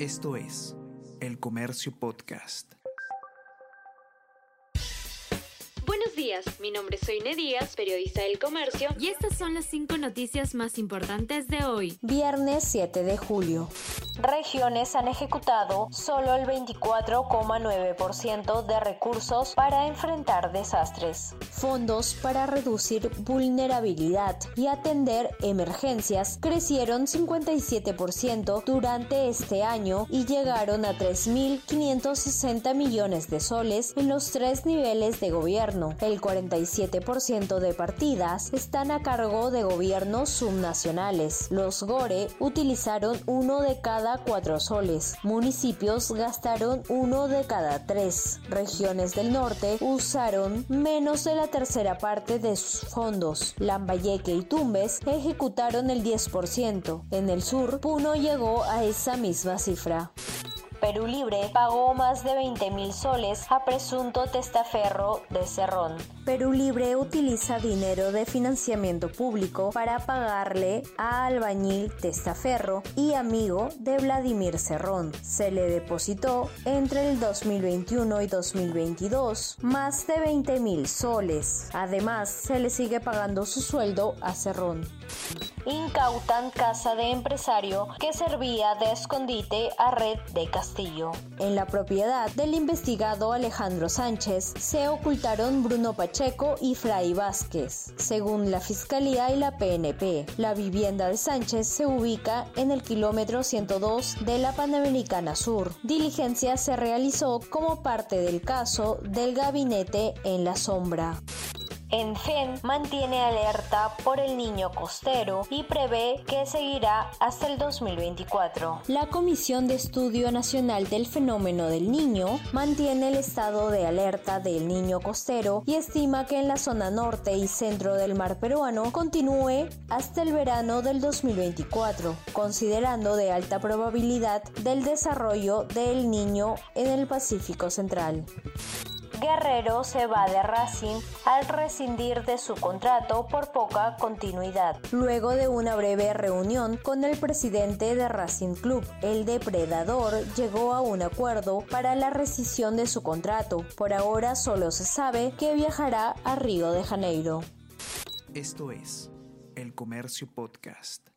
Esto es El Comercio Podcast. Buenos días, mi nombre es Soine Díaz, periodista del Comercio, y estas son las cinco noticias más importantes de hoy. Viernes 7 de julio. Regiones han ejecutado solo el 24,9% de recursos para enfrentar desastres. Fondos para reducir vulnerabilidad y atender emergencias crecieron 57% durante este año y llegaron a 3.560 millones de soles en los tres niveles de gobierno. El 47% de partidas están a cargo de gobiernos subnacionales. Los GORE utilizaron uno de cada cuatro soles. Municipios gastaron uno de cada tres. Regiones del norte usaron menos de la tercera parte de sus fondos. Lambayeque y Tumbes ejecutaron el 10%. En el sur, Puno llegó a esa misma cifra. Perú Libre pagó más de 20 mil soles a presunto testaferro de Cerrón. Perú Libre utiliza dinero de financiamiento público para pagarle a albañil testaferro y amigo de Vladimir Cerrón. Se le depositó entre el 2021 y 2022 más de 20 mil soles. Además, se le sigue pagando su sueldo a Cerrón incautan casa de empresario que servía de escondite a Red de Castillo. En la propiedad del investigado Alejandro Sánchez se ocultaron Bruno Pacheco y Fray Vázquez. Según la Fiscalía y la PNP, la vivienda de Sánchez se ubica en el kilómetro 102 de la Panamericana Sur. Diligencia se realizó como parte del caso del gabinete en la sombra. ENFEN mantiene alerta por el niño costero y prevé que seguirá hasta el 2024. La Comisión de Estudio Nacional del Fenómeno del Niño mantiene el estado de alerta del niño costero y estima que en la zona norte y centro del mar peruano continúe hasta el verano del 2024, considerando de alta probabilidad del desarrollo del niño en el Pacífico Central. Guerrero se va de Racing al rescindir de su contrato por poca continuidad. Luego de una breve reunión con el presidente de Racing Club, el depredador llegó a un acuerdo para la rescisión de su contrato. Por ahora solo se sabe que viajará a Río de Janeiro. Esto es El Comercio Podcast.